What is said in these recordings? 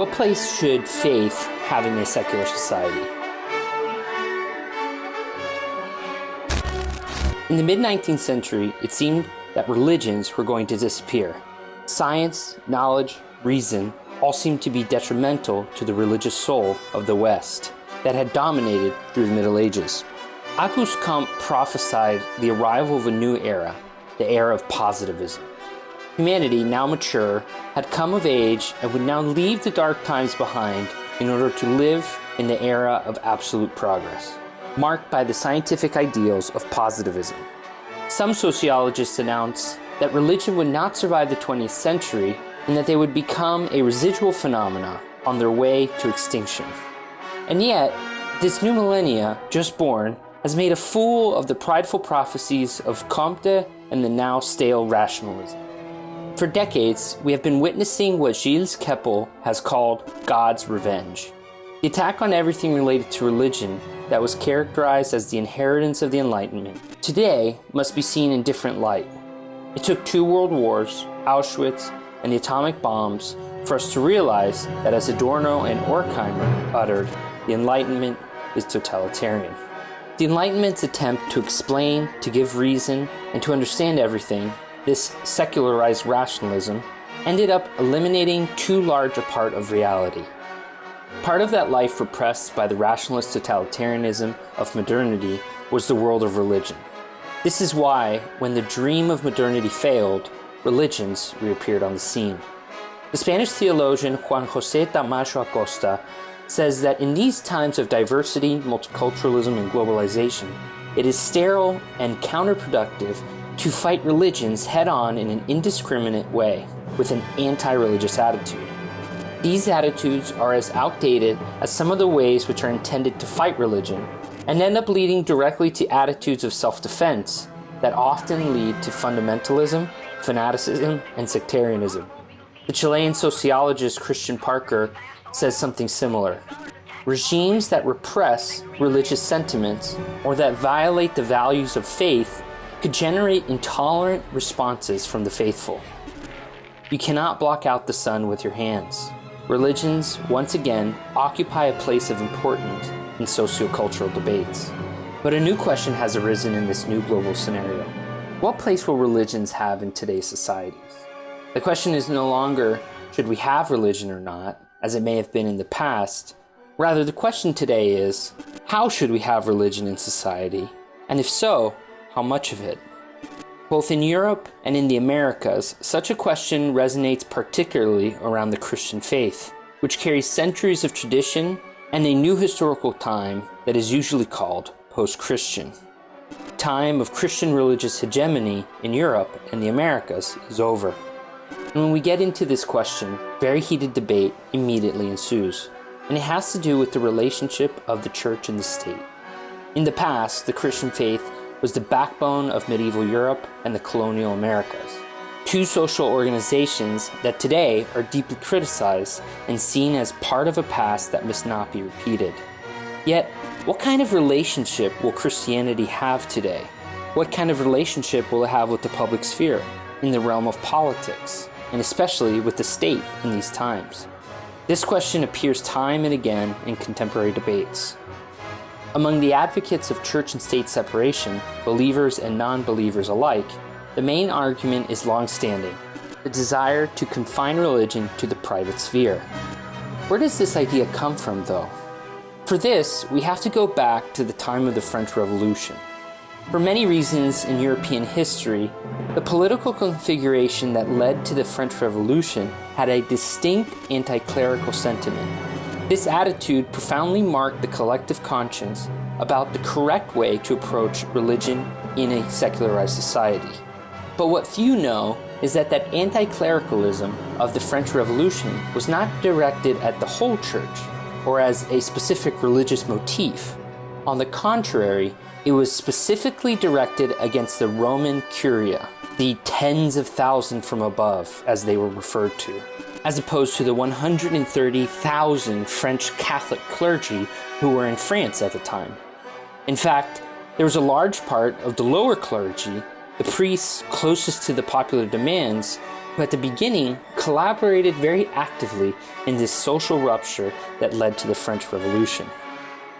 What place should faith have in a secular society? In the mid 19th century, it seemed that religions were going to disappear. Science, knowledge, reason all seemed to be detrimental to the religious soul of the West that had dominated through the Middle Ages. Auguste Comte prophesied the arrival of a new era, the era of positivism. Humanity, now mature, had come of age and would now leave the dark times behind in order to live in the era of absolute progress marked by the scientific ideals of positivism. Some sociologists announce that religion would not survive the 20th century and that they would become a residual phenomena on their way to extinction. And yet, this new millennia, just born, has made a fool of the prideful prophecies of Comte and the now stale rationalism. For decades, we have been witnessing what Gilles Kepel has called God's revenge. The attack on everything related to religion that was characterized as the inheritance of the Enlightenment, today must be seen in different light. It took two world wars, Auschwitz, and the atomic bombs for us to realize that, as Adorno and Horkheimer uttered, the Enlightenment is totalitarian. The Enlightenment's attempt to explain, to give reason, and to understand everything, this secularized rationalism, ended up eliminating too large a part of reality Part of that life repressed by the rationalist totalitarianism of modernity was the world of religion. This is why, when the dream of modernity failed, religions reappeared on the scene. The Spanish theologian Juan José Tamayo Acosta says that in these times of diversity, multiculturalism, and globalization, it is sterile and counterproductive to fight religions head on in an indiscriminate way with an anti religious attitude. These attitudes are as outdated as some of the ways which are intended to fight religion, and end up leading directly to attitudes of self defense that often lead to fundamentalism, fanaticism, and sectarianism. The Chilean sociologist Christian Parker says something similar. Regimes that repress religious sentiments or that violate the values of faith could generate intolerant responses from the faithful. You cannot block out the sun with your hands religions, once again, occupy a place of importance in sociocultural debates. But a new question has arisen in this new global scenario. What place will religions have in today's societies? The question is no longer should we have religion or not, as it may have been in the past. Rather, the question today is how should we have religion in society? And if so, how much of it? Both in Europe and in the Americas, such a question resonates particularly around the Christian faith, which carries centuries of tradition and a new historical time that is usually called post Christian. Time of Christian religious hegemony in Europe and the Americas is over. And when we get into this question, very heated debate immediately ensues, and it has to do with the relationship of the church and the state. In the past, the Christian faith was the backbone of medieval Europe and the colonial Americas. Two social organizations that today are deeply criticized and seen as part of a past that must not be repeated. Yet, what kind of relationship will Christianity have today? What kind of relationship will it have with the public sphere, in the realm of politics, and especially with the state in these times? This question appears time and again in contemporary debates. Among the advocates of church and state separation, believers and non believers alike, the main argument is long standing the desire to confine religion to the private sphere. Where does this idea come from, though? For this, we have to go back to the time of the French Revolution. For many reasons in European history, the political configuration that led to the French Revolution had a distinct anti clerical sentiment this attitude profoundly marked the collective conscience about the correct way to approach religion in a secularized society. But what few know is that that anti clericalism of the French Revolution was not directed at the whole church or as a specific religious motif. On the contrary, it was specifically directed against the Roman Curia, the tens of thousands from above, as they were referred to as opposed to the 130,000 French Catholic clergy who were in France at the time. In fact, there was a large part of the lower clergy, the priests closest to the popular demands, who at the beginning collaborated very actively in this social rupture that led to the French Revolution.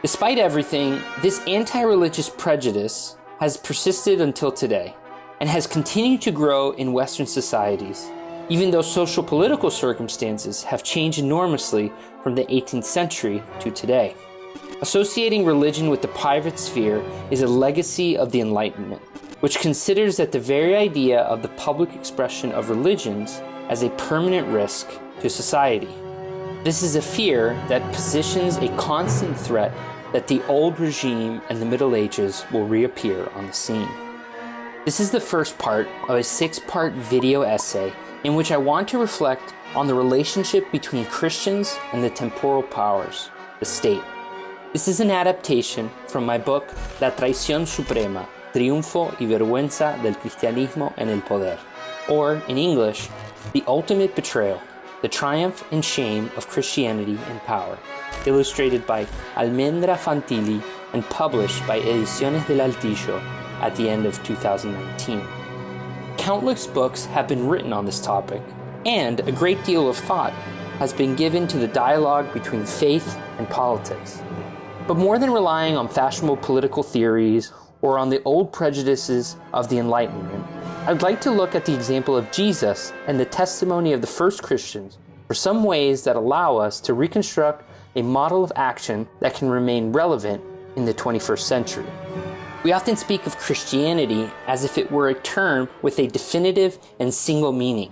Despite everything, this anti religious prejudice has persisted until today and has continued to grow in Western societies, even though social political circumstances have changed enormously from the 18th century to today. Associating religion with the private sphere is a legacy of the Enlightenment, which considers that the very idea of the public expression of religions as a permanent risk to society. This is a fear that positions a constant threat that the old regime and the Middle Ages will reappear on the scene. This is the first part of a six part video essay in which I want to reflect on the relationship between Christians and the temporal powers, the state. This is an adaptation from my book La Traición Suprema, Triunfo y Vergüenza del Cristianismo en el Poder, or in English, The Ultimate Betrayal, The Triumph and Shame of Christianity in Power, illustrated by Almendra Fantilli and published by Ediciones del Altillo at the end of 2019. Countless books have been written on this topic, and a great deal of thought has been given to the dialogue between faith and politics. But more than relying on fashionable political theories or on the old prejudices of the Enlightenment, I'd like to look at the example of Jesus and the testimony of the first Christians for some ways that allow us to reconstruct a model of action that can remain relevant in the 21st century. We often speak of Christianity as if it were a term with a definitive and single meaning.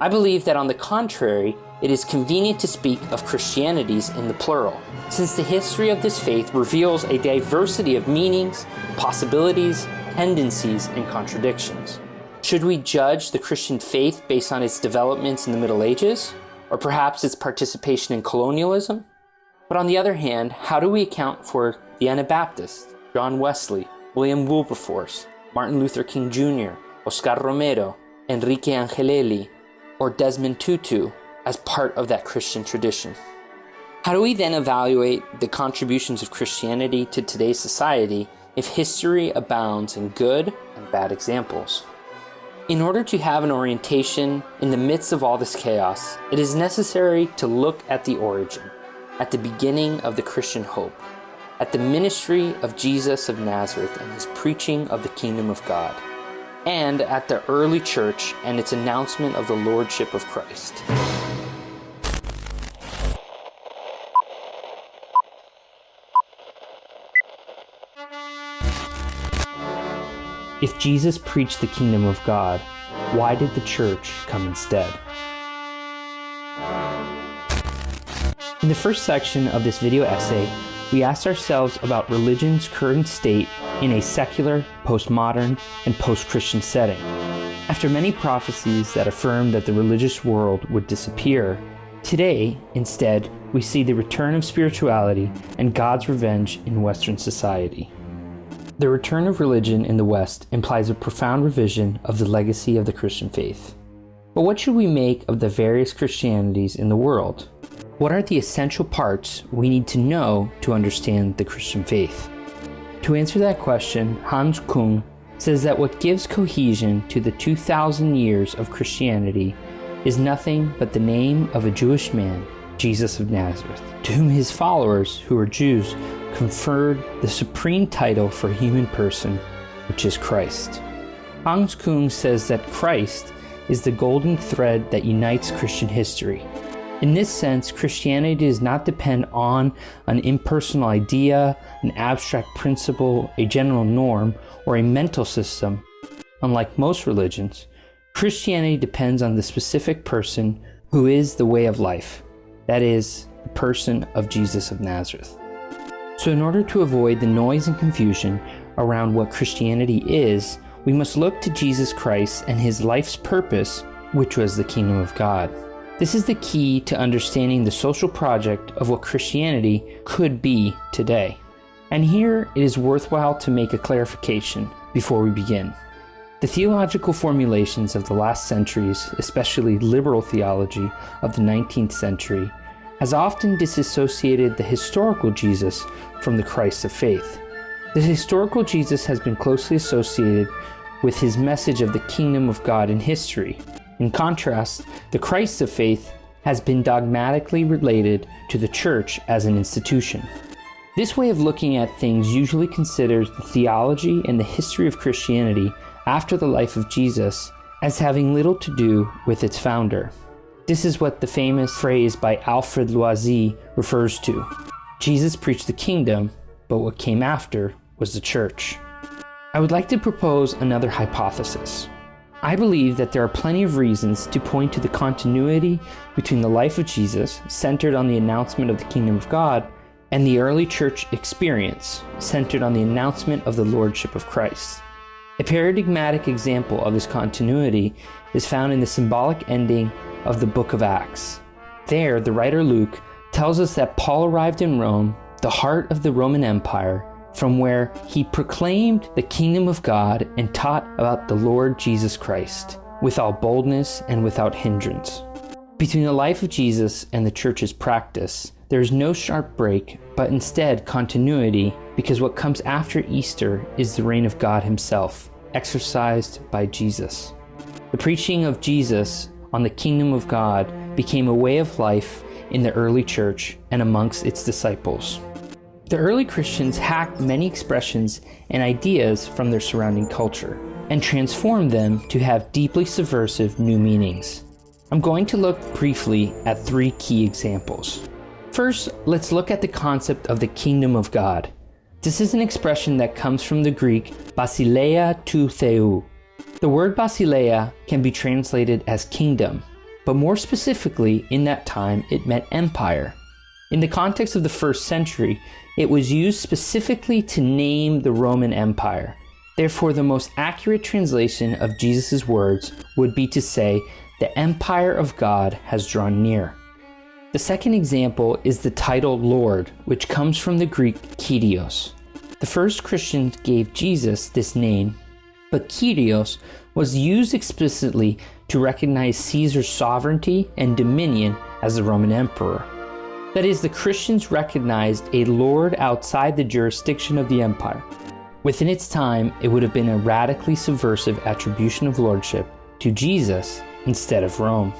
I believe that on the contrary, it is convenient to speak of Christianities in the plural, since the history of this faith reveals a diversity of meanings, possibilities, tendencies, and contradictions. Should we judge the Christian faith based on its developments in the Middle Ages, or perhaps its participation in colonialism? But on the other hand, how do we account for the Anabaptists, John Wesley, William Wilberforce, Martin Luther King Jr., Oscar Romero, Enrique Angelelli, or Desmond Tutu as part of that Christian tradition? How do we then evaluate the contributions of Christianity to today's society if history abounds in good and bad examples? In order to have an orientation in the midst of all this chaos, it is necessary to look at the origin, at the beginning of the Christian hope, at the ministry of Jesus of Nazareth and his preaching of the kingdom of God, and at the early church and its announcement of the lordship of Christ. If Jesus preached the kingdom of God, why did the church come instead? In the first section of this video essay, we asked ourselves about religion's current state in a secular, postmodern, and post Christian setting. After many prophecies that affirmed that the religious world would disappear, today, instead, we see the return of spirituality and God's revenge in Western society. The return of religion in the West implies a profound revision of the legacy of the Christian faith. But what should we make of the various Christianities in the world? What are the essential parts we need to know to understand the Christian faith? To answer that question, Hans Küng says that what gives cohesion to the 2,000 years of Christianity is nothing but the name of a Jewish man, Jesus of Nazareth, to whom his followers, who are Jews, conferred the supreme title for human person, which is Christ. Hans Küng says that Christ is the golden thread that unites Christian history. In this sense, Christianity does not depend on an impersonal idea, an abstract principle, a general norm, or a mental system. Unlike most religions, Christianity depends on the specific person who is the way of life, that is, the person of Jesus of Nazareth. So, in order to avoid the noise and confusion around what Christianity is, we must look to Jesus Christ and his life's purpose, which was the kingdom of God. This is the key to understanding the social project of what Christianity could be today. And here it is worthwhile to make a clarification before we begin. The theological formulations of the last centuries, especially liberal theology of the 19th century, has often disassociated the historical Jesus from the Christ of faith. The historical Jesus has been closely associated with his message of the kingdom of God in history, In contrast, the Christ of faith has been dogmatically related to the church as an institution. This way of looking at things usually considers the theology and the history of Christianity after the life of Jesus as having little to do with its founder. This is what the famous phrase by Alfred Loisy refers to. Jesus preached the kingdom, but what came after was the church. I would like to propose another hypothesis. I believe that there are plenty of reasons to point to the continuity between the life of Jesus, centered on the announcement of the kingdom of God, and the early church experience, centered on the announcement of the lordship of Christ. A paradigmatic example of this continuity is found in the symbolic ending of the book of Acts. There, the writer Luke tells us that Paul arrived in Rome, the heart of the Roman Empire, from where he proclaimed the kingdom of God and taught about the Lord Jesus Christ, with all boldness and without hindrance. Between the life of Jesus and the church's practice, there is no sharp break, but instead continuity, because what comes after Easter is the reign of God Himself, exercised by Jesus. The preaching of Jesus on the kingdom of God became a way of life in the early church and amongst its disciples. The early Christians hacked many expressions and ideas from their surrounding culture and transformed them to have deeply subversive new meanings. I'm going to look briefly at three key examples. First, let's look at the concept of the kingdom of God. This is an expression that comes from the Greek basileia tou theou. The word basileia can be translated as kingdom, but more specifically, in that time, it meant empire. In the context of the first century, it was used specifically to name the Roman Empire. Therefore, the most accurate translation of Jesus' words would be to say, The empire of God has drawn near. The second example is the title Lord, which comes from the Greek Kyrios. The first Christians gave Jesus this name, but Kyrios was used explicitly to recognize Caesar's sovereignty and dominion as the Roman emperor. That is, the Christians recognized a lord outside the jurisdiction of the empire. Within its time, it would have been a radically subversive attribution of lordship to Jesus instead of Rome.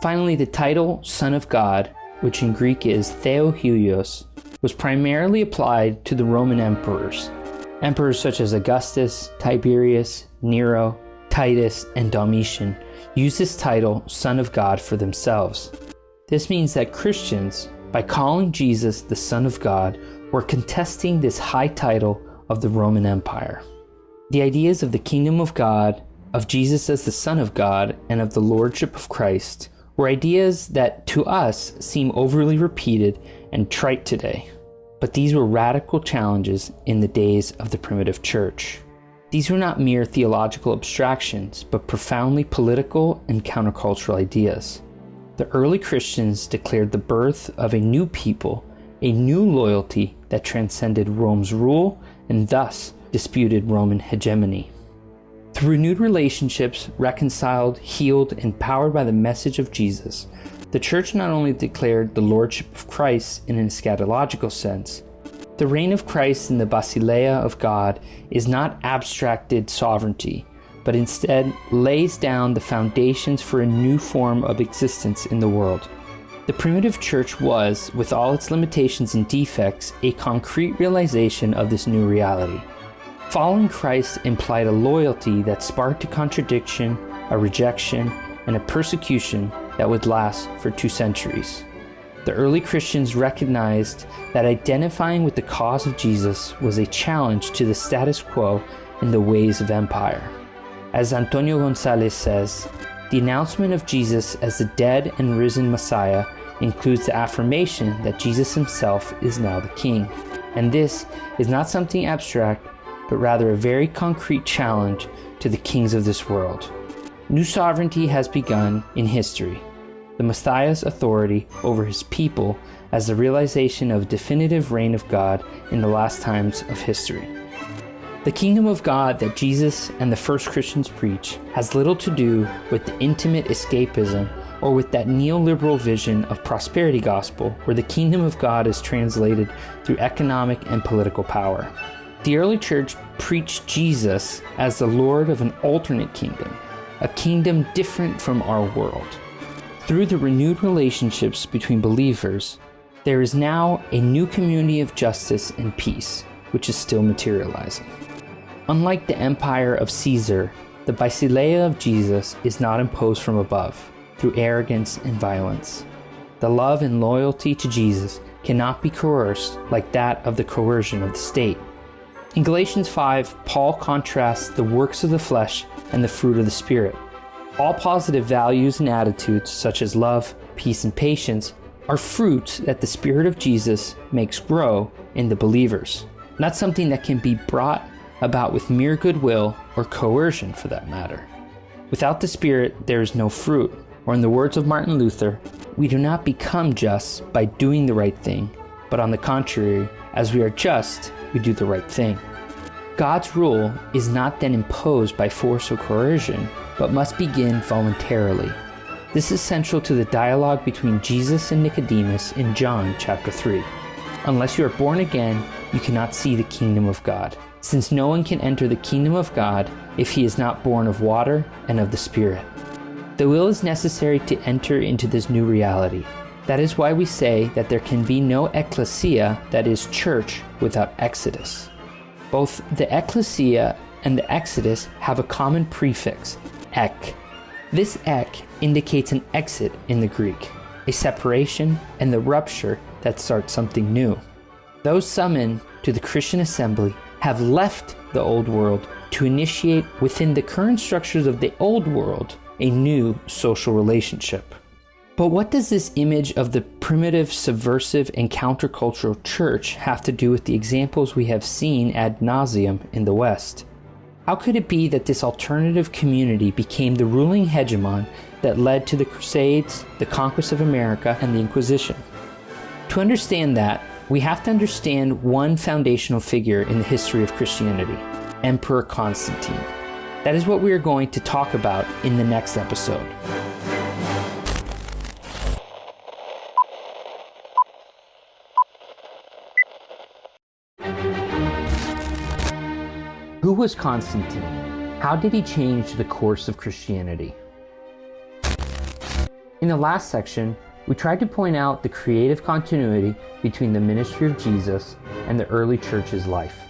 Finally, the title Son of God, which in Greek is Theohuios, was primarily applied to the Roman emperors. Emperors such as Augustus, Tiberius, Nero, Titus, and Domitian used this title, Son of God, for themselves. This means that Christians, by calling Jesus the Son of God, were contesting this high title of the Roman Empire. The ideas of the kingdom of God, of Jesus as the Son of God, and of the Lordship of Christ were ideas that to us seem overly repeated and trite today. But these were radical challenges in the days of the primitive church. These were not mere theological abstractions, but profoundly political and countercultural ideas the early Christians declared the birth of a new people, a new loyalty that transcended Rome's rule and thus disputed Roman hegemony. Through renewed relationships, reconciled, healed, and powered by the message of Jesus, the church not only declared the lordship of Christ in an eschatological sense, the reign of Christ in the basileia of God is not abstracted sovereignty, but instead lays down the foundations for a new form of existence in the world. The primitive church was, with all its limitations and defects, a concrete realization of this new reality. Following Christ implied a loyalty that sparked a contradiction, a rejection, and a persecution that would last for two centuries. The early Christians recognized that identifying with the cause of Jesus was a challenge to the status quo and the ways of empire. As Antonio Gonzalez says, the announcement of Jesus as the dead and risen Messiah includes the affirmation that Jesus himself is now the King. And this is not something abstract, but rather a very concrete challenge to the kings of this world. New sovereignty has begun in history. The Messiah's authority over his people as the realization of definitive reign of God in the last times of history. The kingdom of God that Jesus and the first Christians preach has little to do with the intimate escapism or with that neoliberal vision of prosperity gospel where the kingdom of God is translated through economic and political power. The early church preached Jesus as the Lord of an alternate kingdom, a kingdom different from our world. Through the renewed relationships between believers, there is now a new community of justice and peace, which is still materializing. Unlike the empire of Caesar, the basileia of Jesus is not imposed from above through arrogance and violence. The love and loyalty to Jesus cannot be coerced like that of the coercion of the state. In Galatians 5, Paul contrasts the works of the flesh and the fruit of the Spirit. All positive values and attitudes, such as love, peace, and patience, are fruits that the Spirit of Jesus makes grow in the believers, not something that can be brought about with mere goodwill or coercion for that matter. Without the Spirit, there is no fruit, or in the words of Martin Luther, we do not become just by doing the right thing, but on the contrary, as we are just, we do the right thing. God's rule is not then imposed by force or coercion, but must begin voluntarily. This is central to the dialogue between Jesus and Nicodemus in John chapter 3. Unless you are born again, you cannot see the kingdom of God, since no one can enter the kingdom of God if he is not born of water and of the Spirit. The will is necessary to enter into this new reality. That is why we say that there can be no ecclesia, that is, church, without exodus. Both the ecclesia and the exodus have a common prefix, ek. This ek indicates an exit in the Greek, a separation and the rupture that starts something new. Those summoned to the Christian assembly have left the old world to initiate within the current structures of the old world a new social relationship. But what does this image of the primitive, subversive, and countercultural church have to do with the examples we have seen ad nauseum in the West? How could it be that this alternative community became the ruling hegemon that led to the Crusades, the conquest of America, and the Inquisition? To understand that, we have to understand one foundational figure in the history of Christianity Emperor Constantine. That is what we are going to talk about in the next episode. Who was Constantine? How did he change the course of Christianity? In the last section, we tried to point out the creative continuity between the ministry of Jesus and the early church's life.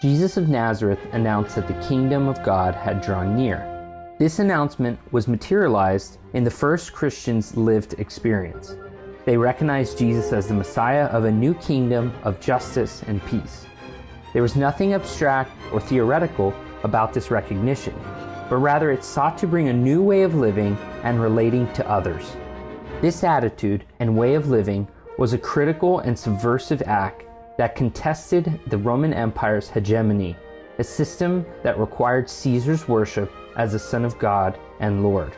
Jesus of Nazareth announced that the kingdom of God had drawn near. This announcement was materialized in the first Christians' lived experience. They recognized Jesus as the Messiah of a new kingdom of justice and peace. There was nothing abstract or theoretical about this recognition, but rather it sought to bring a new way of living and relating to others. This attitude and way of living was a critical and subversive act that contested the Roman Empire's hegemony, a system that required Caesar's worship as the Son of God and Lord.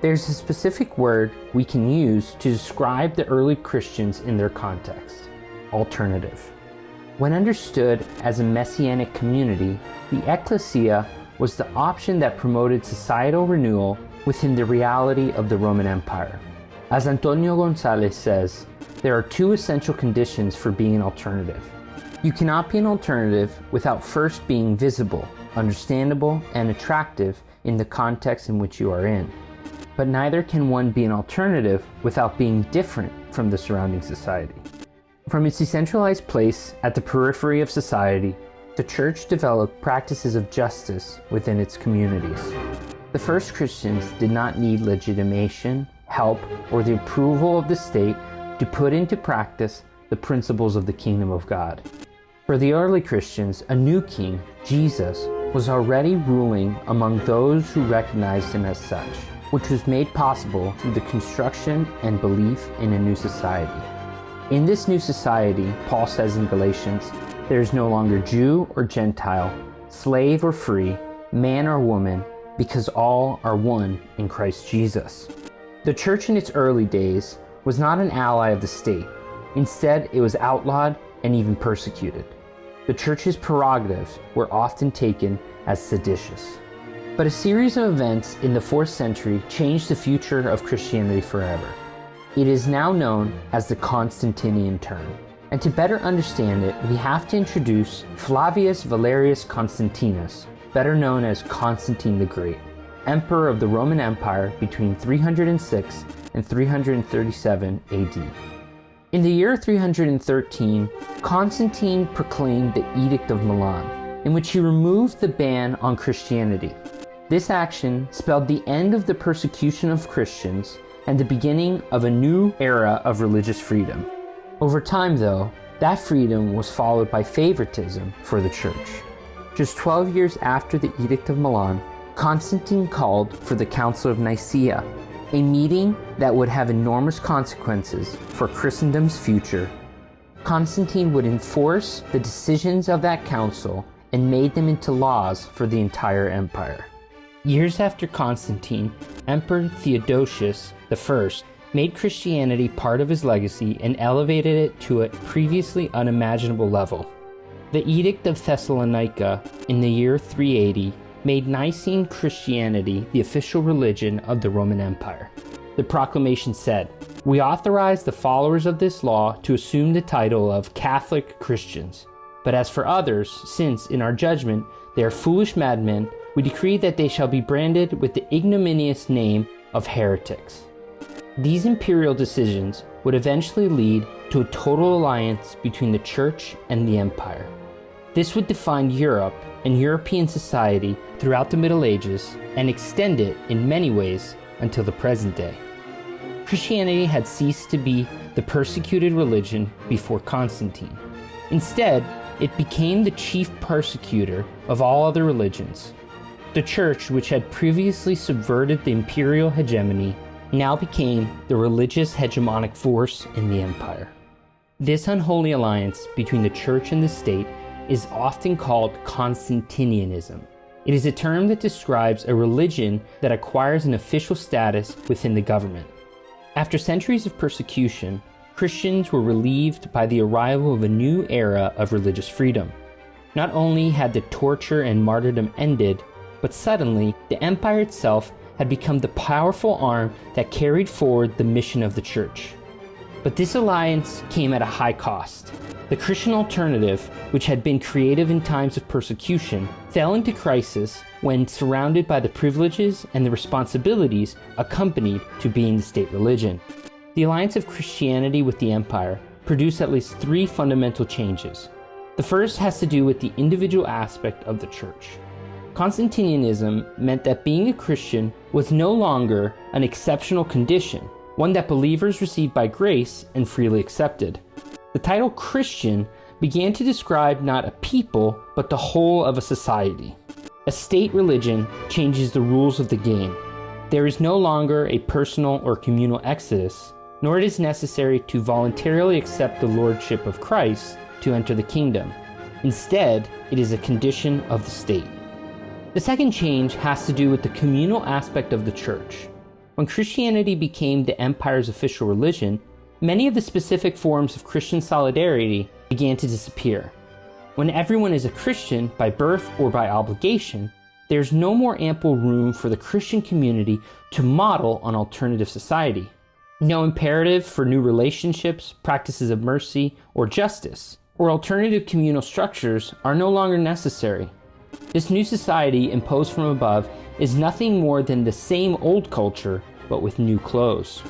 There's a specific word we can use to describe the early Christians in their context alternative. When understood as a messianic community, the ecclesia was the option that promoted societal renewal within the reality of the Roman Empire. As Antonio Gonzalez says, there are two essential conditions for being an alternative. You cannot be an alternative without first being visible, understandable, and attractive in the context in which you are in. But neither can one be an alternative without being different from the surrounding society. From its decentralized place at the periphery of society, the church developed practices of justice within its communities. The first Christians did not need legitimation, help, or the approval of the state to put into practice the principles of the kingdom of God. For the early Christians, a new king, Jesus, was already ruling among those who recognized him as such, which was made possible through the construction and belief in a new society. In this new society, Paul says in Galatians, there is no longer Jew or Gentile, slave or free, man or woman, because all are one in Christ Jesus. The church in its early days was not an ally of the state. Instead, it was outlawed and even persecuted. The church's prerogatives were often taken as seditious. But a series of events in the 4th century changed the future of Christianity forever. It is now known as the Constantinian term. And to better understand it, we have to introduce Flavius Valerius Constantinus, better known as Constantine the Great. Emperor of the Roman Empire between 306 and 337 AD. In the year 313, Constantine proclaimed the Edict of Milan, in which he removed the ban on Christianity. This action spelled the end of the persecution of Christians and the beginning of a new era of religious freedom. Over time, though, that freedom was followed by favoritism for the church. Just 12 years after the Edict of Milan, Constantine called for the Council of Nicaea, a meeting that would have enormous consequences for Christendom's future. Constantine would enforce the decisions of that council and made them into laws for the entire empire. Years after Constantine, Emperor Theodosius I made Christianity part of his legacy and elevated it to a previously unimaginable level. The Edict of Thessalonica in the year 380 made Nicene Christianity the official religion of the Roman Empire. The proclamation said, We authorize the followers of this law to assume the title of Catholic Christians. But as for others, since, in our judgment, they are foolish madmen, we decree that they shall be branded with the ignominious name of heretics. These imperial decisions would eventually lead to a total alliance between the Church and the Empire. This would define Europe and European society throughout the Middle Ages and extend it in many ways until the present day. Christianity had ceased to be the persecuted religion before Constantine. Instead, it became the chief persecutor of all other religions. The church, which had previously subverted the imperial hegemony, now became the religious hegemonic force in the empire. This unholy alliance between the church and the state is often called Constantinianism. It is a term that describes a religion that acquires an official status within the government. After centuries of persecution, Christians were relieved by the arrival of a new era of religious freedom. Not only had the torture and martyrdom ended, but suddenly the empire itself had become the powerful arm that carried forward the mission of the church. But this alliance came at a high cost. The Christian alternative, which had been creative in times of persecution, fell into crisis when surrounded by the privileges and the responsibilities accompanied to being the state religion. The alliance of Christianity with the empire produced at least three fundamental changes. The first has to do with the individual aspect of the church. Constantinianism meant that being a Christian was no longer an exceptional condition, one that believers received by grace and freely accepted. The title Christian began to describe not a people, but the whole of a society. A state religion changes the rules of the game. There is no longer a personal or communal exodus, nor it is necessary to voluntarily accept the lordship of Christ to enter the kingdom. Instead, it is a condition of the state. The second change has to do with the communal aspect of the church. When Christianity became the empire's official religion, many of the specific forms of Christian solidarity began to disappear. When everyone is a Christian by birth or by obligation, there's no more ample room for the Christian community to model an alternative society. No imperative for new relationships, practices of mercy, or justice, or alternative communal structures are no longer necessary. This new society imposed from above is nothing more than the same old culture, but with new clothes.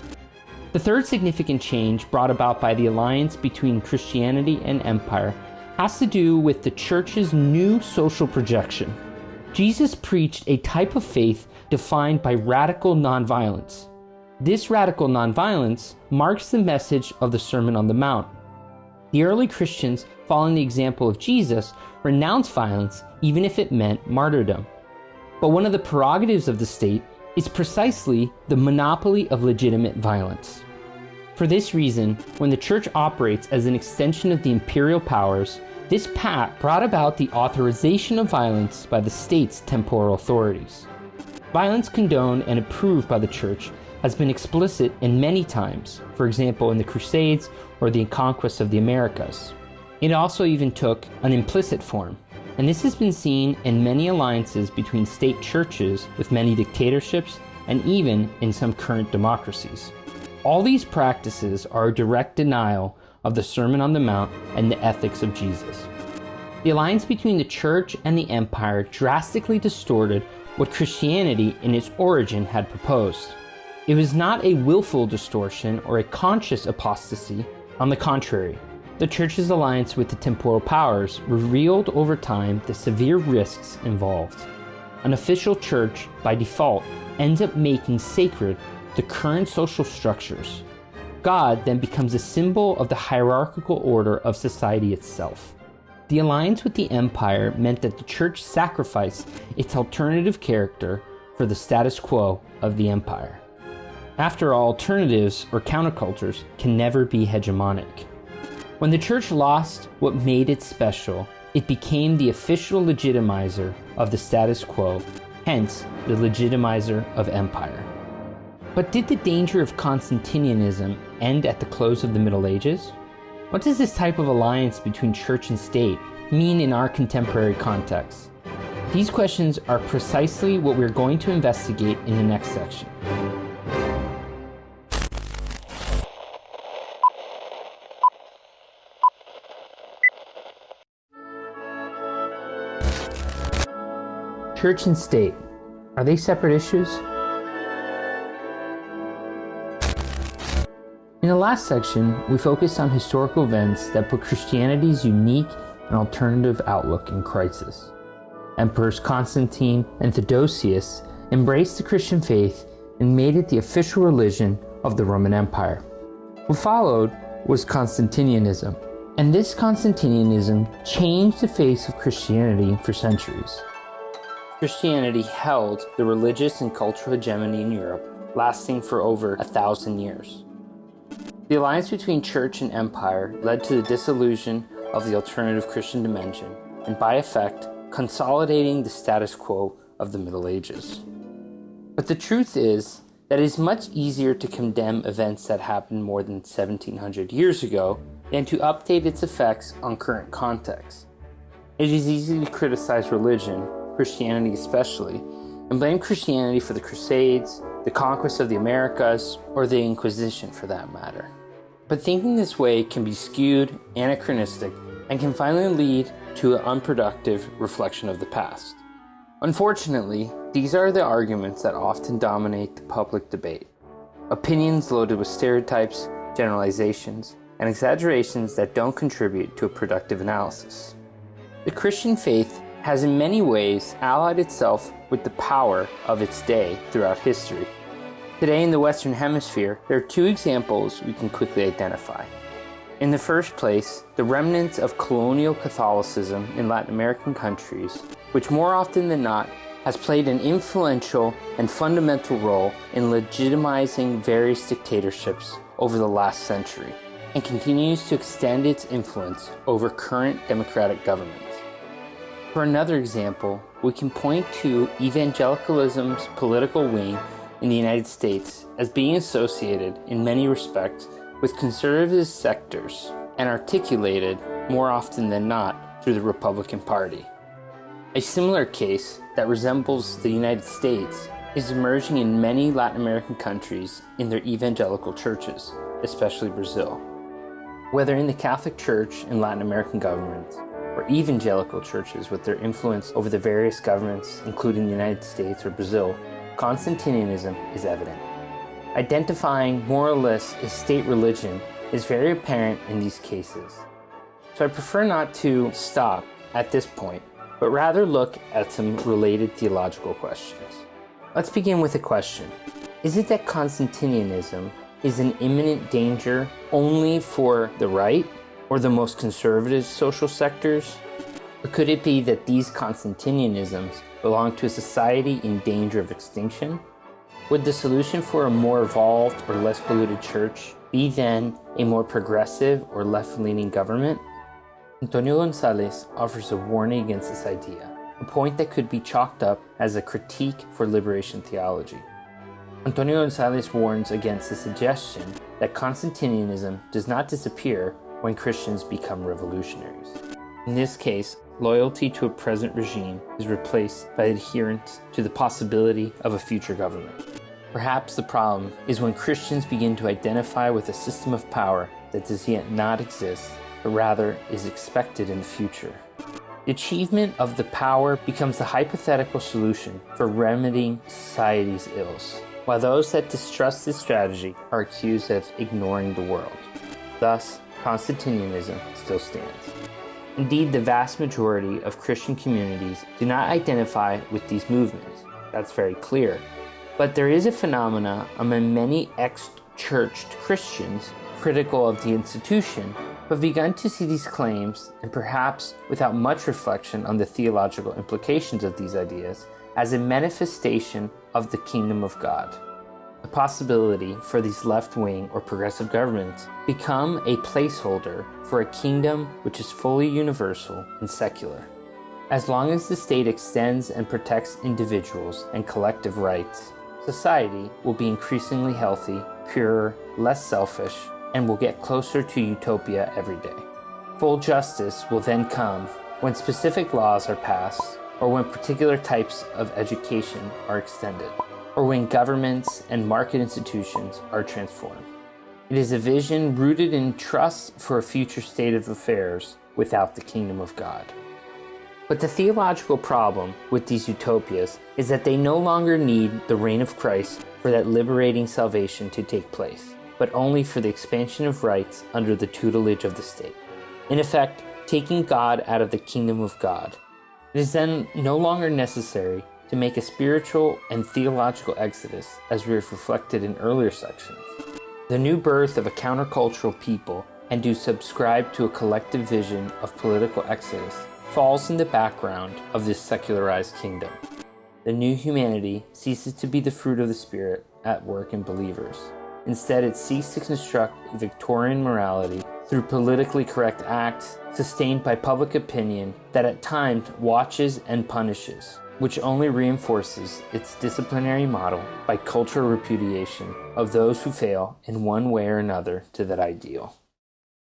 The third significant change brought about by the alliance between Christianity and empire has to do with the church's new social projection. Jesus preached a type of faith defined by radical nonviolence. This radical nonviolence marks the message of the Sermon on the Mount. The early Christians, following the example of Jesus, renounced violence even if it meant martyrdom. But one of the prerogatives of the state is precisely the monopoly of legitimate violence. For this reason, when the church operates as an extension of the imperial powers, this pact brought about the authorization of violence by the state's temporal authorities. Violence condoned and approved by the church has been explicit in many times, for example, in the Crusades or the conquest of the Americas. It also even took an implicit form, and this has been seen in many alliances between state churches with many dictatorships and even in some current democracies. All these practices are a direct denial of the Sermon on the Mount and the ethics of Jesus. The alliance between the church and the empire drastically distorted what Christianity in its origin had proposed. It was not a willful distortion or a conscious apostasy. On the contrary, the Church's alliance with the temporal powers revealed over time the severe risks involved. An official church, by default, ends up making sacred the current social structures. God then becomes a symbol of the hierarchical order of society itself. The alliance with the empire meant that the church sacrificed its alternative character for the status quo of the empire. After all, alternatives or countercultures can never be hegemonic. When the church lost what made it special, it became the official legitimizer of the status quo, hence, the legitimizer of empire. But did the danger of Constantinianism end at the close of the Middle Ages? What does this type of alliance between church and state mean in our contemporary context? These questions are precisely what we're going to investigate in the next section. Church and state, are they separate issues? In the last section, we focused on historical events that put Christianity's unique and alternative outlook in crisis. Emperors Constantine and Theodosius embraced the Christian faith and made it the official religion of the Roman Empire. What followed was Constantinianism, and this Constantinianism changed the face of Christianity for centuries. Christianity held the religious and cultural hegemony in Europe, lasting for over a thousand years. The alliance between church and empire led to the dissolution of the alternative Christian dimension, and by effect, consolidating the status quo of the Middle Ages. But the truth is that it is much easier to condemn events that happened more than 1700 years ago than to update its effects on current contexts. It is easy to criticize religion, Christianity especially, and blame Christianity for the Crusades, the conquest of the Americas, or the Inquisition for that matter. But thinking this way can be skewed, anachronistic, and can finally lead to an unproductive reflection of the past. Unfortunately, these are the arguments that often dominate the public debate. Opinions loaded with stereotypes, generalizations, and exaggerations that don't contribute to a productive analysis. The Christian faith has in many ways allied itself with the power of its day throughout history Today in the Western Hemisphere, there are two examples we can quickly identify. In the first place, the remnants of colonial Catholicism in Latin American countries, which more often than not has played an influential and fundamental role in legitimizing various dictatorships over the last century, and continues to extend its influence over current democratic governments. For another example, we can point to evangelicalism's political wing in the United States as being associated, in many respects, with conservative sectors and articulated, more often than not, through the Republican Party. A similar case that resembles the United States is emerging in many Latin American countries in their evangelical churches, especially Brazil. Whether in the Catholic Church in Latin American governments, or evangelical churches with their influence over the various governments, including the United States or Brazil, Constantinianism is evident. Identifying moralists as state religion is very apparent in these cases. So I prefer not to stop at this point, but rather look at some related theological questions. Let's begin with a question Is it that Constantinianism is an imminent danger only for the right or the most conservative social sectors? Or could it be that these Constantinianisms belong to a society in danger of extinction? Would the solution for a more evolved or less polluted church be then a more progressive or left leaning government? Antonio Gonzalez offers a warning against this idea, a point that could be chalked up as a critique for liberation theology. Antonio Gonzalez warns against the suggestion that Constantinianism does not disappear when Christians become revolutionaries. In this case, loyalty to a present regime is replaced by adherence to the possibility of a future government. Perhaps the problem is when Christians begin to identify with a system of power that does yet not exist, but rather is expected in the future. The achievement of the power becomes the hypothetical solution for remedying society's ills, while those that distrust this strategy are accused of ignoring the world. Thus, Constantinianism still stands. Indeed, the vast majority of Christian communities do not identify with these movements. That's very clear. But there is a phenomena among many ex churched Christians critical of the institution who have begun to see these claims, and perhaps without much reflection on the theological implications of these ideas, as a manifestation of the kingdom of God. The possibility for these left wing or progressive governments become a placeholder for a kingdom which is fully universal and secular. As long as the state extends and protects individuals and collective rights, society will be increasingly healthy, purer, less selfish, and will get closer to utopia every day. Full justice will then come when specific laws are passed or when particular types of education are extended or when governments and market institutions are transformed. It is a vision rooted in trust for a future state of affairs without the kingdom of God. But the theological problem with these utopias is that they no longer need the reign of Christ for that liberating salvation to take place, but only for the expansion of rights under the tutelage of the state. In effect, taking God out of the kingdom of God. It is then no longer necessary to make a spiritual and theological exodus, as we have reflected in earlier sections. The new birth of a countercultural people and to subscribe to a collective vision of political exodus falls in the background of this secularized kingdom. The new humanity ceases to be the fruit of the Spirit at work in believers. Instead, it seeks to construct Victorian morality through politically correct acts sustained by public opinion that at times watches and punishes, which only reinforces its disciplinary model by cultural repudiation of those who fail in one way or another to that ideal.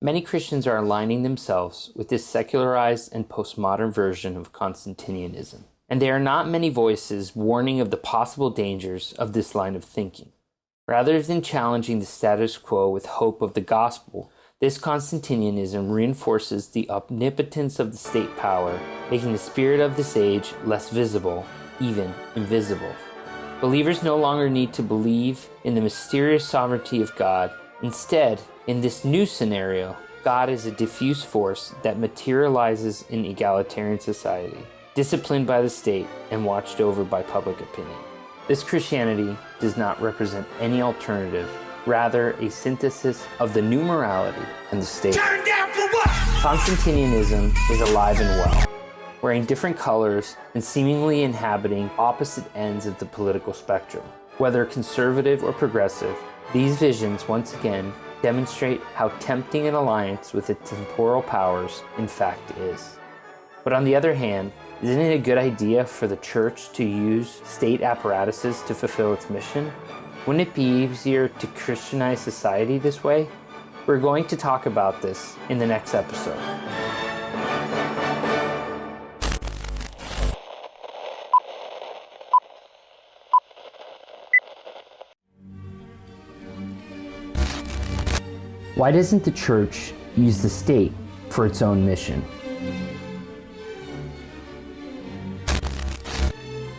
Many Christians are aligning themselves with this secularized and postmodern version of Constantinianism, and there are not many voices warning of the possible dangers of this line of thinking. Rather than challenging the status quo with hope of the gospel, this Constantinianism reinforces the omnipotence of the state power, making the spirit of this age less visible, even invisible. Believers no longer need to believe in the mysterious sovereignty of God. Instead, in this new scenario, God is a diffuse force that materializes in egalitarian society, disciplined by the state and watched over by public opinion. This Christianity does not represent any alternative, rather, a synthesis of the new morality and the state. Constantinianism is alive and well, wearing different colors and seemingly inhabiting opposite ends of the political spectrum. Whether conservative or progressive, these visions once again demonstrate how tempting an alliance with its temporal powers in fact is. But on the other hand, isn't it a good idea for the church to use state apparatuses to fulfill its mission? Wouldn't it be easier to Christianize society this way? We're going to talk about this in the next episode. Why doesn't the church use the state for its own mission?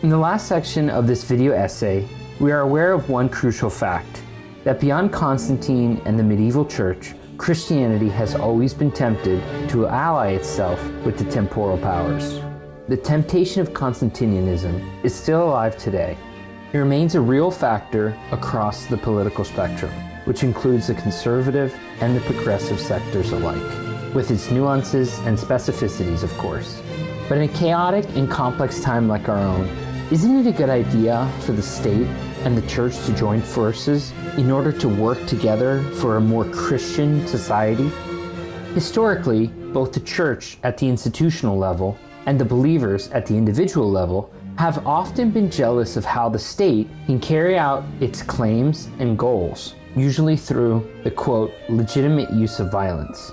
In the last section of this video essay, we are aware of one crucial fact that beyond Constantine and the medieval church, Christianity has always been tempted to ally itself with the temporal powers. The temptation of Constantinianism is still alive today. It remains a real factor across the political spectrum which includes the conservative and the progressive sectors alike, with its nuances and specificities, of course. But in a chaotic and complex time like our own, isn't it a good idea for the state and the church to join forces in order to work together for a more Christian society? Historically, both the church at the institutional level and the believers at the individual level have often been jealous of how the state can carry out its claims and goals usually through the quote, legitimate use of violence.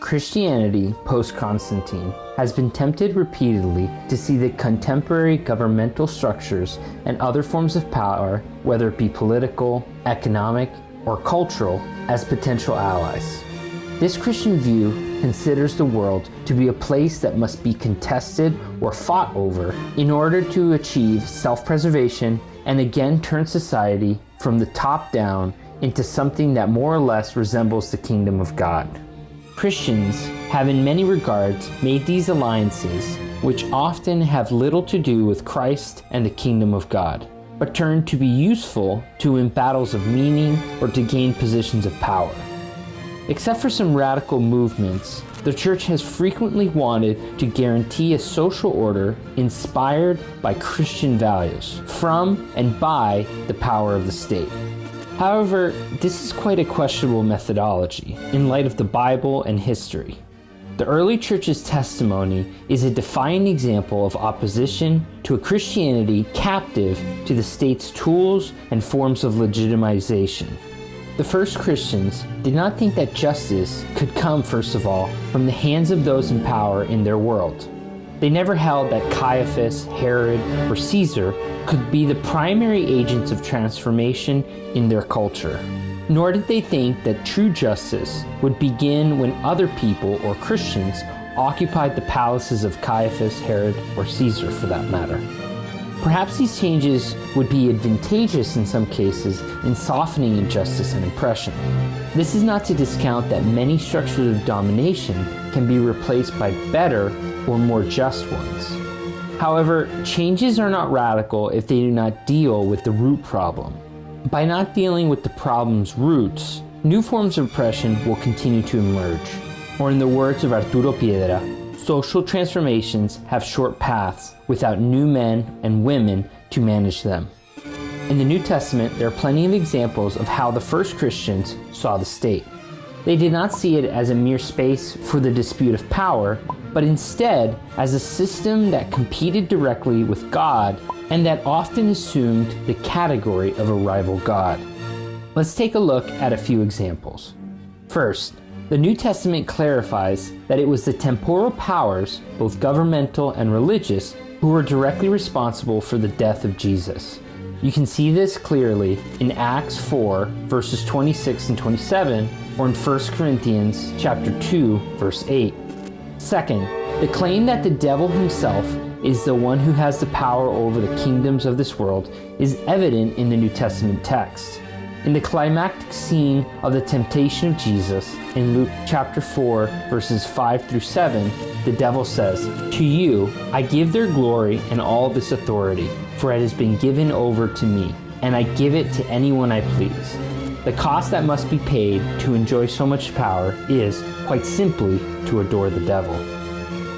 Christianity, post Constantine, has been tempted repeatedly to see the contemporary governmental structures and other forms of power, whether it be political, economic, or cultural, as potential allies. This Christian view considers the world to be a place that must be contested or fought over in order to achieve self preservation and again turn society from the top down into something that more or less resembles the kingdom of God. Christians have, in many regards, made these alliances, which often have little to do with Christ and the kingdom of God, but turn to be useful to win battles of meaning or to gain positions of power. Except for some radical movements, the church has frequently wanted to guarantee a social order inspired by Christian values from and by the power of the state. However, this is quite a questionable methodology in light of the Bible and history. The early church's testimony is a defiant example of opposition to a Christianity captive to the state's tools and forms of legitimization. The first Christians did not think that justice could come, first of all, from the hands of those in power in their world. They never held that Caiaphas, Herod, or Caesar could be the primary agents of transformation in their culture. Nor did they think that true justice would begin when other people, or Christians, occupied the palaces of Caiaphas, Herod, or Caesar for that matter. Perhaps these changes would be advantageous in some cases in softening injustice and oppression. This is not to discount that many structures of domination can be replaced by better or more just ones. However, changes are not radical if they do not deal with the root problem. By not dealing with the problem's roots, new forms of oppression will continue to emerge. Or, in the words of Arturo Piedra, social transformations have short paths without new men and women to manage them. In the New Testament, there are plenty of examples of how the first Christians saw the state. They did not see it as a mere space for the dispute of power, but instead as a system that competed directly with God and that often assumed the category of a rival God. Let's take a look at a few examples. First, the New Testament clarifies that it was the temporal powers, both governmental and religious, who were directly responsible for the death of Jesus. You can see this clearly in Acts 4 verses 26 and 27 or in 1 Corinthians chapter 2 verse 8. Second, the claim that the devil himself is the one who has the power over the kingdoms of this world is evident in the New Testament text. In the climactic scene of the temptation of Jesus in Luke chapter 4, verses 5 through 7, the devil says, To you I give their glory and all this authority, for it has been given over to me, and I give it to anyone I please. The cost that must be paid to enjoy so much power is, quite simply, to adore the devil.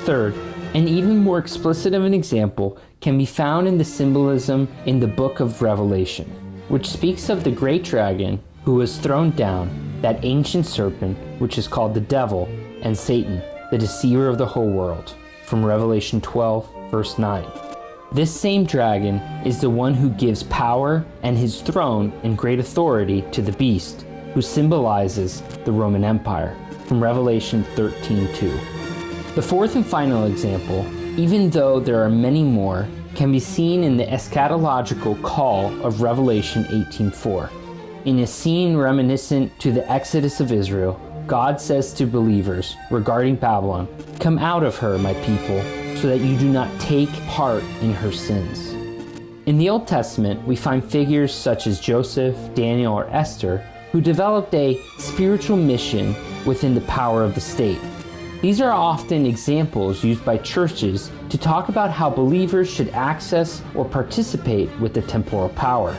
Third, an even more explicit of an example can be found in the symbolism in the book of Revelation, which speaks of the great dragon who was thrown down, that ancient serpent which is called the devil and Satan, the deceiver of the whole world, from Revelation 12, verse 9. This same dragon is the one who gives power and his throne and great authority to the beast, who symbolizes the Roman Empire, from Revelation 13:2. The fourth and final example, even though there are many more, can be seen in the eschatological call of Revelation 18:4. In a scene reminiscent to the Exodus of Israel, God says to believers regarding Babylon, Come out of her, my people, so that you do not take part in her sins. In the Old Testament, we find figures such as Joseph, Daniel, or Esther who developed a spiritual mission within the power of the state. These are often examples used by churches to talk about how believers should access or participate with the temporal power.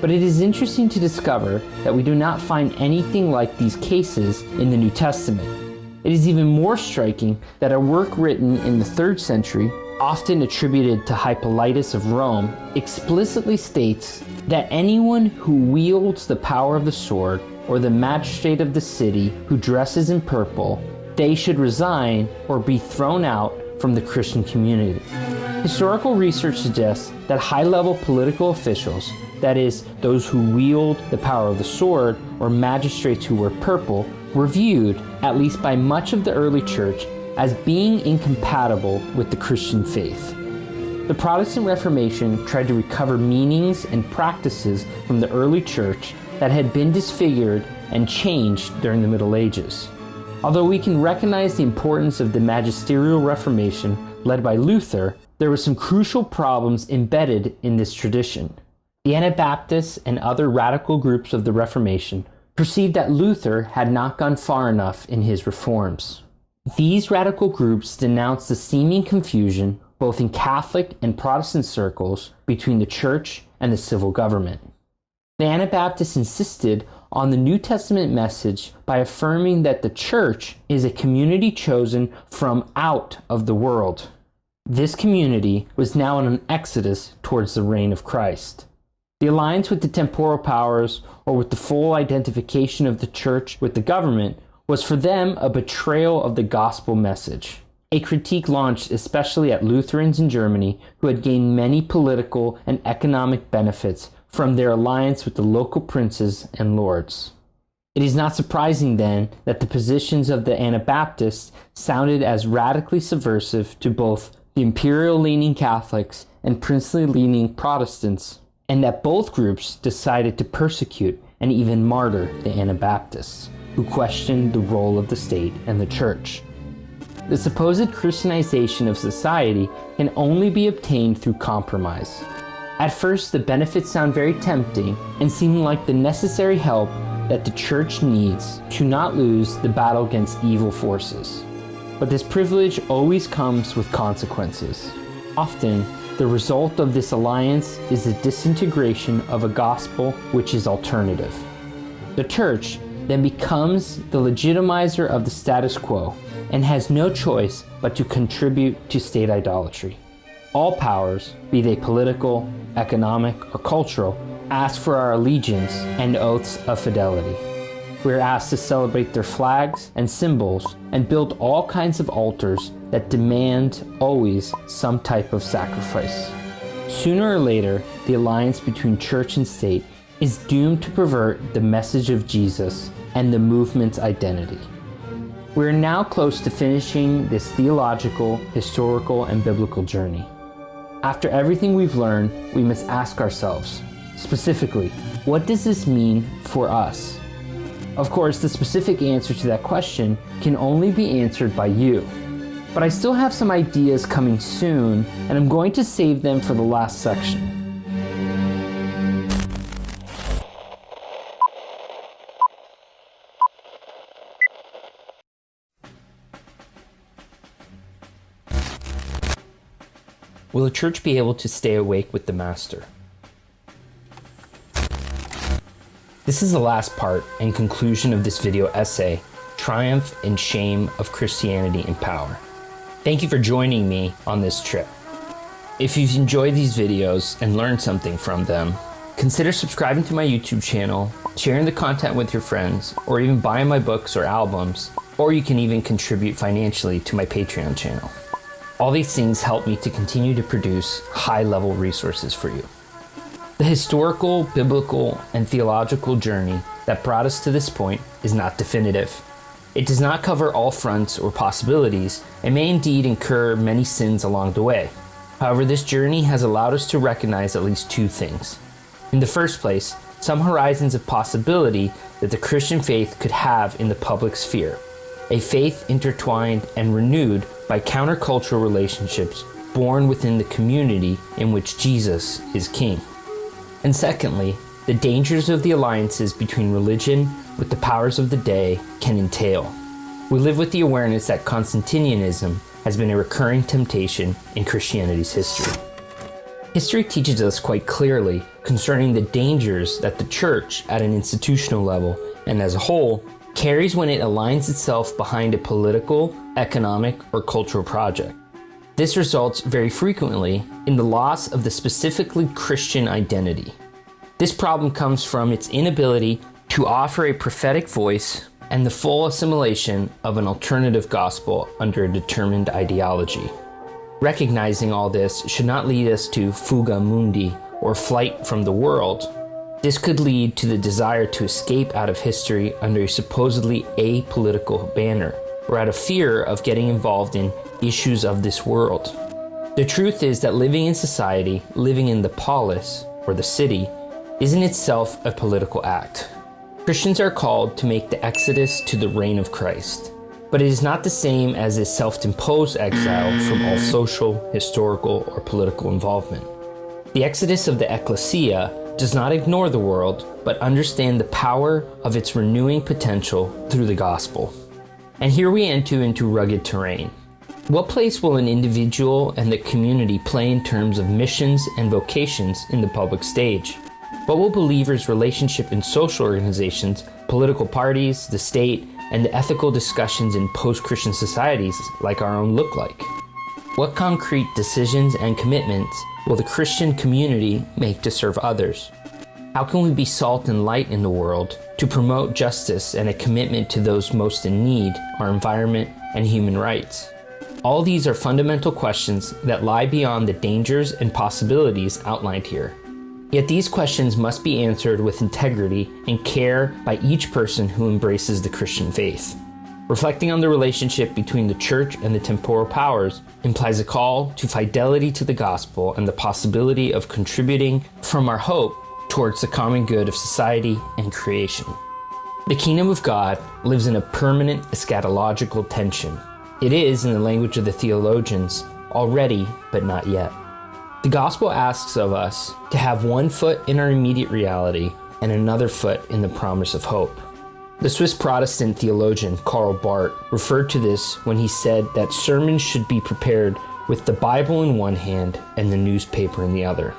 But it is interesting to discover that we do not find anything like these cases in the New Testament. It is even more striking that a work written in the 3rd century, often attributed to Hippolytus of Rome, explicitly states that anyone who wields the power of the sword or the magistrate of the city who dresses in purple, they should resign or be thrown out from the Christian community. Historical research suggests that high level political officials, that is, those who wield the power of the sword or magistrates who wear purple, were viewed, at least by much of the early church, as being incompatible with the Christian faith. The Protestant Reformation tried to recover meanings and practices from the early church that had been disfigured and changed during the Middle Ages. Although we can recognize the importance of the magisterial reformation led by Luther, there were some crucial problems embedded in this tradition. The Anabaptists and other radical groups of the Reformation perceived that Luther had not gone far enough in his reforms. These radical groups denounced the seeming confusion, both in Catholic and Protestant circles, between the church and the civil government. The Anabaptists insisted on the New Testament message by affirming that the church is a community chosen from out of the world. This community was now in an exodus towards the reign of Christ. The alliance with the temporal powers, or with the full identification of the church with the government, was for them a betrayal of the gospel message. A critique launched especially at Lutherans in Germany who had gained many political and economic benefits from their alliance with the local princes and lords. It is not surprising then that the positions of the Anabaptists sounded as radically subversive to both the imperial leaning Catholics and princely leaning Protestants, and that both groups decided to persecute and even martyr the Anabaptists, who questioned the role of the state and the church. The supposed Christianization of society can only be obtained through compromise. At first, the benefits sound very tempting and seem like the necessary help that the church needs to not lose the battle against evil forces. But this privilege always comes with consequences. Often, the result of this alliance is the disintegration of a gospel which is alternative. The church then becomes the legitimizer of the status quo and has no choice but to contribute to state idolatry. All powers, be they political, economic, or cultural, ask for our allegiance and oaths of fidelity. We are asked to celebrate their flags and symbols and build all kinds of altars that demand always some type of sacrifice. Sooner or later, the alliance between church and state is doomed to pervert the message of Jesus and the movement's identity. We are now close to finishing this theological, historical, and biblical journey. After everything we've learned, we must ask ourselves, specifically, what does this mean for us? Of course, the specific answer to that question can only be answered by you. But I still have some ideas coming soon, and I'm going to save them for the last section. Will the church be able to stay awake with the Master? This is the last part and conclusion of this video essay, Triumph and Shame of Christianity and Power. Thank you for joining me on this trip. If you've enjoyed these videos and learned something from them, consider subscribing to my YouTube channel, sharing the content with your friends, or even buying my books or albums, or you can even contribute financially to my Patreon channel. All these things help me to continue to produce high level resources for you. The historical, biblical, and theological journey that brought us to this point is not definitive. It does not cover all fronts or possibilities and may indeed incur many sins along the way. However, this journey has allowed us to recognize at least two things. In the first place, some horizons of possibility that the Christian faith could have in the public sphere, a faith intertwined and renewed by countercultural relationships born within the community in which Jesus is king. And secondly, the dangers of the alliances between religion with the powers of the day can entail. We live with the awareness that Constantinianism has been a recurring temptation in Christianity's history. History teaches us quite clearly concerning the dangers that the church, at an institutional level and as a whole, carries when it aligns itself behind a political, economic, or cultural project. This results very frequently in the loss of the specifically Christian identity. This problem comes from its inability to offer a prophetic voice and the full assimilation of an alternative gospel under a determined ideology. Recognizing all this should not lead us to fuga mundi or flight from the world, this could lead to the desire to escape out of history under a supposedly apolitical banner, or out of fear of getting involved in issues of this world. The truth is that living in society, living in the polis, or the city, is in itself a political act. Christians are called to make the exodus to the reign of Christ. but it is not the same as a self imposed exile from all social, historical, or political involvement. The exodus of the ecclesia does not ignore the world, but understand the power of its renewing potential through the gospel. And here we enter into rugged terrain. What place will an individual and the community play in terms of missions and vocations in the public stage? What will believers' relationship in social organizations, political parties, the state, and the ethical discussions in post Christian societies like our own look like? What concrete decisions and commitments will the Christian community make to serve others? How can we be salt and light in the world to promote justice and a commitment to those most in need, our environment, and human rights? All these are fundamental questions that lie beyond the dangers and possibilities outlined here. Yet these questions must be answered with integrity and care by each person who embraces the Christian faith. Reflecting on the relationship between the church and the temporal powers implies a call to fidelity to the gospel and the possibility of contributing from our hope towards the common good of society and creation. The kingdom of God lives in a permanent eschatological tension. It is, in the language of the theologians, already but not yet. The gospel asks of us to have one foot in our immediate reality and another foot in the promise of hope. The Swiss Protestant theologian Karl Barth referred to this when he said that sermons should be prepared with the Bible in one hand and the newspaper in the other.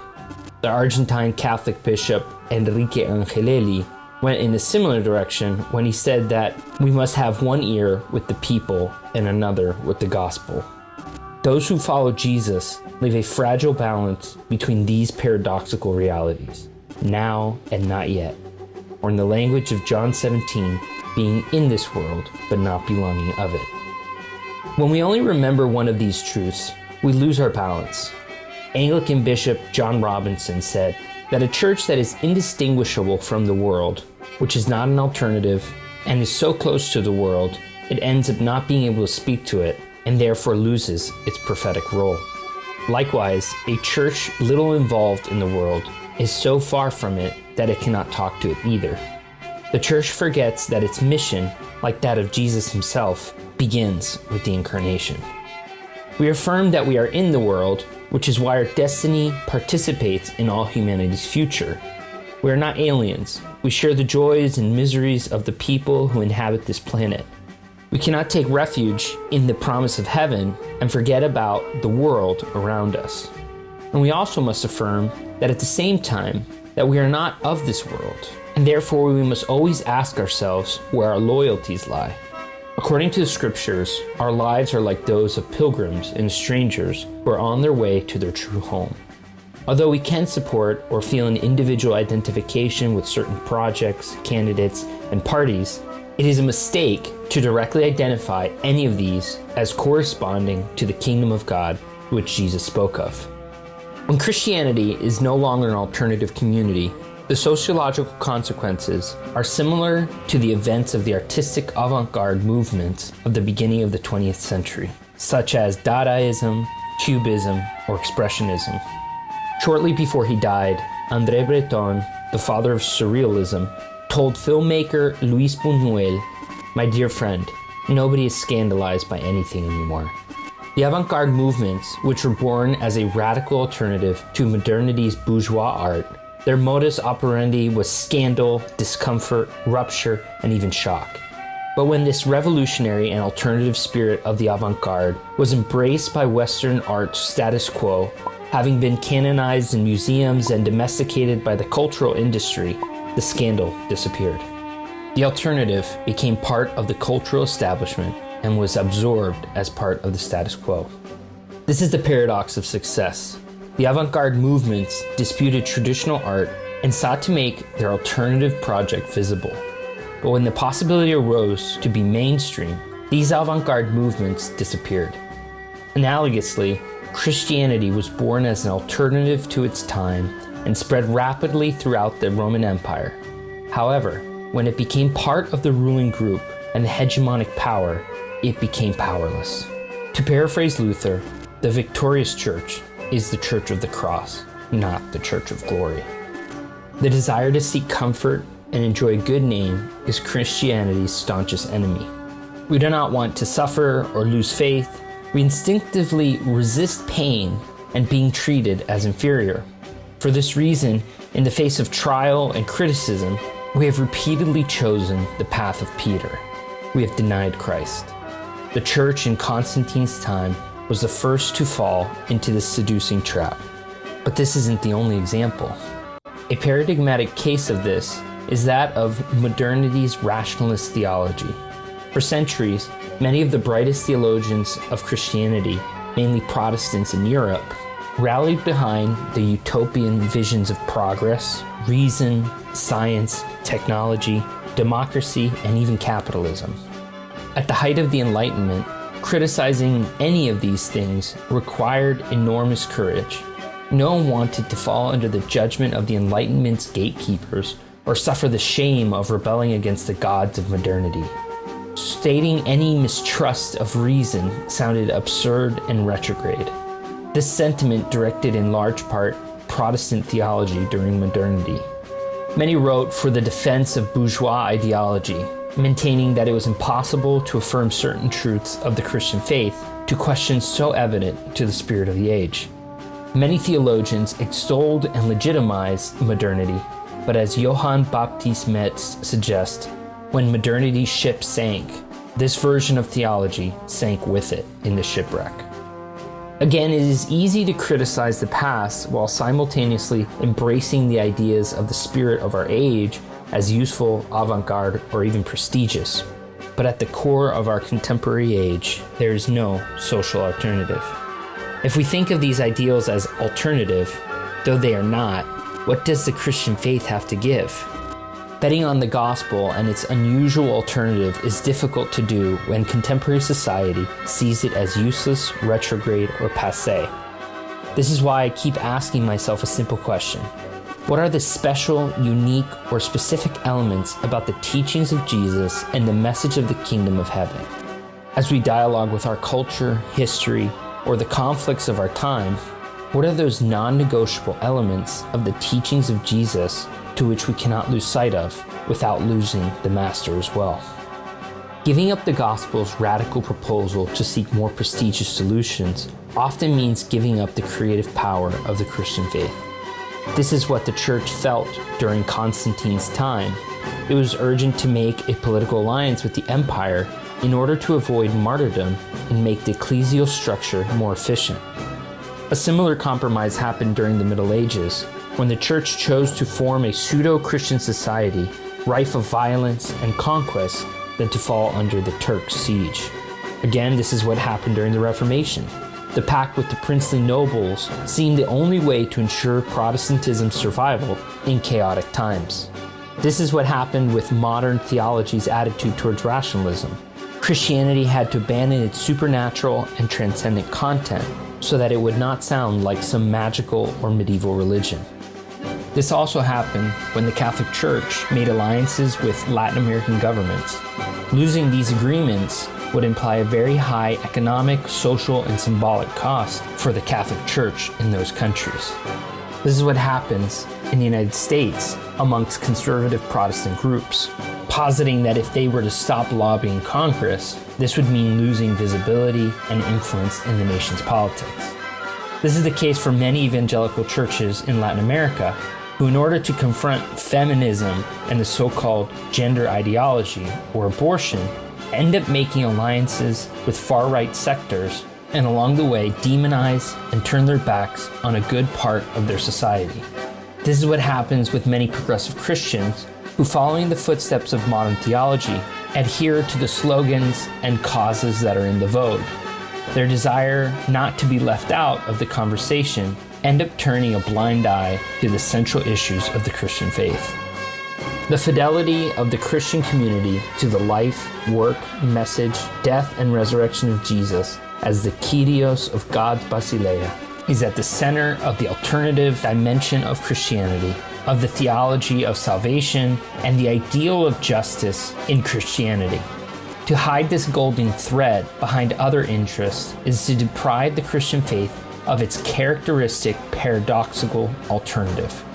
The Argentine Catholic bishop Enrique Angelelli went in a similar direction when he said that we must have one ear with the people and another with the gospel. Those who follow Jesus live a fragile balance between these paradoxical realities, now and not yet, or in the language of John 17, being in this world but not belonging of it. When we only remember one of these truths, we lose our balance. Anglican Bishop John Robinson said that a church that is indistinguishable from the world, which is not an alternative, and is so close to the world, it ends up not being able to speak to it and therefore loses its prophetic role. Likewise, a church little involved in the world is so far from it that it cannot talk to it either. The church forgets that its mission, like that of Jesus himself, begins with the incarnation. We affirm that we are in the world, which is why our destiny participates in all humanity's future. We are not aliens. We share the joys and miseries of the people who inhabit this planet. We cannot take refuge in the promise of heaven and forget about the world around us. And we also must affirm that at the same time that we are not of this world, and therefore we must always ask ourselves where our loyalties lie. According to the scriptures, our lives are like those of pilgrims and strangers who are on their way to their true home. Although we can support or feel an individual identification with certain projects, candidates, and parties, it is a mistake to directly identify any of these as corresponding to the kingdom of God which Jesus spoke of. When Christianity is no longer an alternative community, the sociological consequences are similar to the events of the artistic avant garde movements of the beginning of the 20th century, such as Dadaism, Cubism, or Expressionism. Shortly before he died, André Breton, the father of Surrealism, told filmmaker Luis Buñuel, My dear friend, nobody is scandalized by anything anymore. The avant garde movements, which were born as a radical alternative to modernity's bourgeois art, their modus operandi was scandal, discomfort, rupture, and even shock. But when this revolutionary and alternative spirit of the avant garde was embraced by Western art's status quo, having been canonized in museums and domesticated by the cultural industry, the scandal disappeared. The alternative became part of the cultural establishment and was absorbed as part of the status quo. This is the paradox of success. The avant garde movements disputed traditional art and sought to make their alternative project visible. But when the possibility arose to be mainstream, these avant garde movements disappeared. Analogously, Christianity was born as an alternative to its time and spread rapidly throughout the Roman Empire. However, when it became part of the ruling group and the hegemonic power, it became powerless. To paraphrase Luther, the victorious church is the church of the cross, not the church of glory. The desire to seek comfort and enjoy a good name is Christianity's staunchest enemy. We do not want to suffer or lose faith. We instinctively resist pain and being treated as inferior. For this reason, in the face of trial and criticism, we have repeatedly chosen the path of Peter. We have denied Christ. The church in Constantine's time was the first to fall into this seducing trap. But this isn't the only example. A paradigmatic case of this is that of modernity's rationalist theology. For centuries, many of the brightest theologians of Christianity, mainly Protestants in Europe, rallied behind the utopian visions of progress, reason, science, technology, democracy, and even capitalism. At the height of the Enlightenment, criticizing any of these things required enormous courage. No one wanted to fall under the judgment of the Enlightenment's gatekeepers or suffer the shame of rebelling against the gods of modernity. Stating any mistrust of reason sounded absurd and retrograde. This sentiment directed in large part Protestant theology during modernity. Many wrote for the defense of bourgeois ideology, maintaining that it was impossible to affirm certain truths of the Christian faith to questions so evident to the spirit of the age. Many theologians extolled and legitimized modernity, but as Johann Baptist Metz suggests, when modernity's ship sank, this version of theology sank with it in the shipwreck. Again, it is easy to criticize the past while simultaneously embracing the ideas of the spirit of our age as useful, avant garde, or even prestigious. But at the core of our contemporary age, there is no social alternative. If we think of these ideals as alternative, though they are not, what does the Christian faith have to give? Betting on the gospel and its unusual alternative is difficult to do when contemporary society sees it as useless, retrograde, or passe. This is why I keep asking myself a simple question What are the special, unique, or specific elements about the teachings of Jesus and the message of the kingdom of heaven? As we dialogue with our culture, history, or the conflicts of our time, what are those non negotiable elements of the teachings of Jesus to which we cannot lose sight of without losing the Master as well. Giving up the gospel's radical proposal to seek more prestigious solutions often means giving up the creative power of the Christian faith. This is what the church felt during Constantine's time. It was urgent to make a political alliance with the empire in order to avoid martyrdom and make the ecclesial structure more efficient. A similar compromise happened during the Middle Ages when the church chose to form a pseudo Christian society rife of violence and conquest than to fall under the Turk's siege. Again, this is what happened during the Reformation. The pact with the princely nobles seemed the only way to ensure Protestantism's survival in chaotic times. This is what happened with modern theology's attitude towards rationalism. Christianity had to abandon its supernatural and transcendent content so that it would not sound like some magical or medieval religion. This also happened when the Catholic Church made alliances with Latin American governments. Losing these agreements would imply a very high economic, social, and symbolic cost for the Catholic Church in those countries. This is what happens in the United States amongst conservative Protestant groups, positing that if they were to stop lobbying Congress, this would mean losing visibility and influence in the nation's politics. This is the case for many evangelical churches in Latin America who, in order to confront feminism and the so called gender ideology or abortion, end up making alliances with far right sectors and along the way demonize and turn their backs on a good part of their society. This is what happens with many progressive Christians who, following the footsteps of modern theology, adhere to the slogans and causes that are in the vogue. Their desire not to be left out of the conversation end up turning a blind eye to the central issues of the Christian faith. The fidelity of the Christian community to the life, work, message, death, and resurrection of Jesus as the Kyrios of God's Basileia is at the center of the alternative dimension of Christianity, of the theology of salvation, and the ideal of justice in Christianity. To hide this golden thread behind other interests is to deprive the Christian faith of its characteristic paradoxical alternative.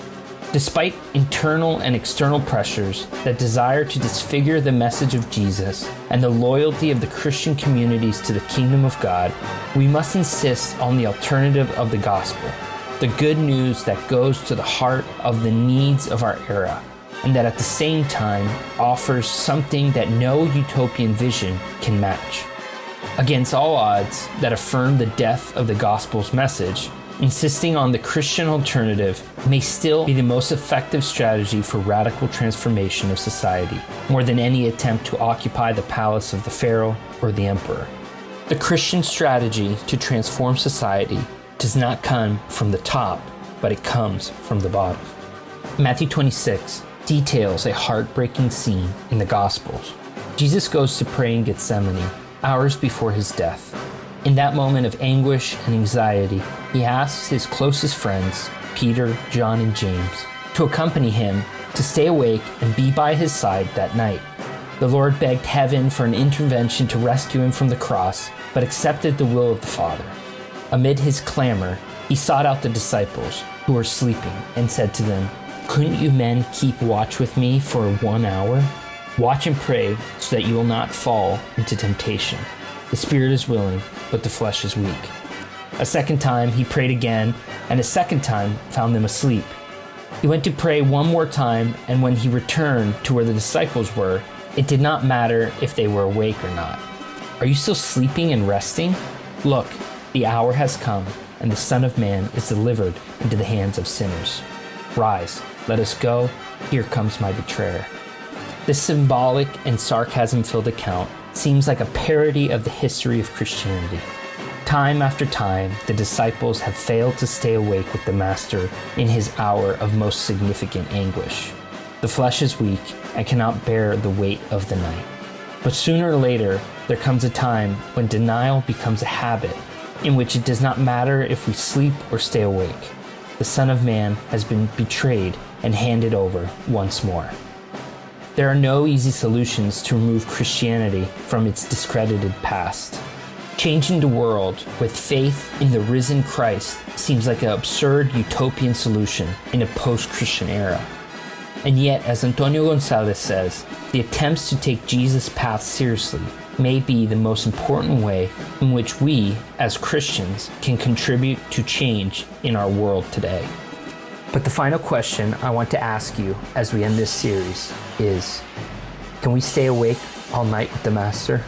Despite internal and external pressures that desire to disfigure the message of Jesus and the loyalty of the Christian communities to the kingdom of God, we must insist on the alternative of the gospel, the good news that goes to the heart of the needs of our era, and that at the same time offers something that no utopian vision can match. Against all odds that affirm the death of the gospel's message, insisting on the Christian alternative may still be the most effective strategy for radical transformation of society, more than any attempt to occupy the palace of the pharaoh or the emperor. The Christian strategy to transform society does not come from the top, but it comes from the bottom. Matthew 26 details a heartbreaking scene in the Gospels. Jesus goes to pray in Gethsemane hours before his death. In that moment of anguish and anxiety, he asks his closest friends, Peter, John, and James, to accompany him to stay awake and be by his side that night. The Lord begged heaven for an intervention to rescue him from the cross, but accepted the will of the Father. Amid his clamor, he sought out the disciples, who were sleeping, and said to them, Couldn't you men keep watch with me for one hour? Watch and pray so that you will not fall into temptation. The spirit is willing, but the flesh is weak. A second time he prayed again, and a second time found them asleep. He went to pray one more time, and when he returned to where the disciples were, it did not matter if they were awake or not. Are you still sleeping and resting? Look, the hour has come, and the Son of Man is delivered into the hands of sinners. Rise, let us go. Here comes my betrayer. This symbolic and sarcasm filled account seems like a parody of the history of Christianity. Time after time, the disciples have failed to stay awake with the Master in his hour of most significant anguish. The flesh is weak and cannot bear the weight of the night. But sooner or later, there comes a time when denial becomes a habit, in which it does not matter if we sleep or stay awake. The Son of Man has been betrayed and handed over once more. There are no easy solutions to remove Christianity from its discredited past. Changing the world with faith in the risen Christ seems like an absurd utopian solution in a post Christian era. And yet, as Antonio Gonzalez says, the attempts to take Jesus' path seriously may be the most important way in which we, as Christians, can contribute to change in our world today. But the final question I want to ask you as we end this series is Can we stay awake all night with the Master?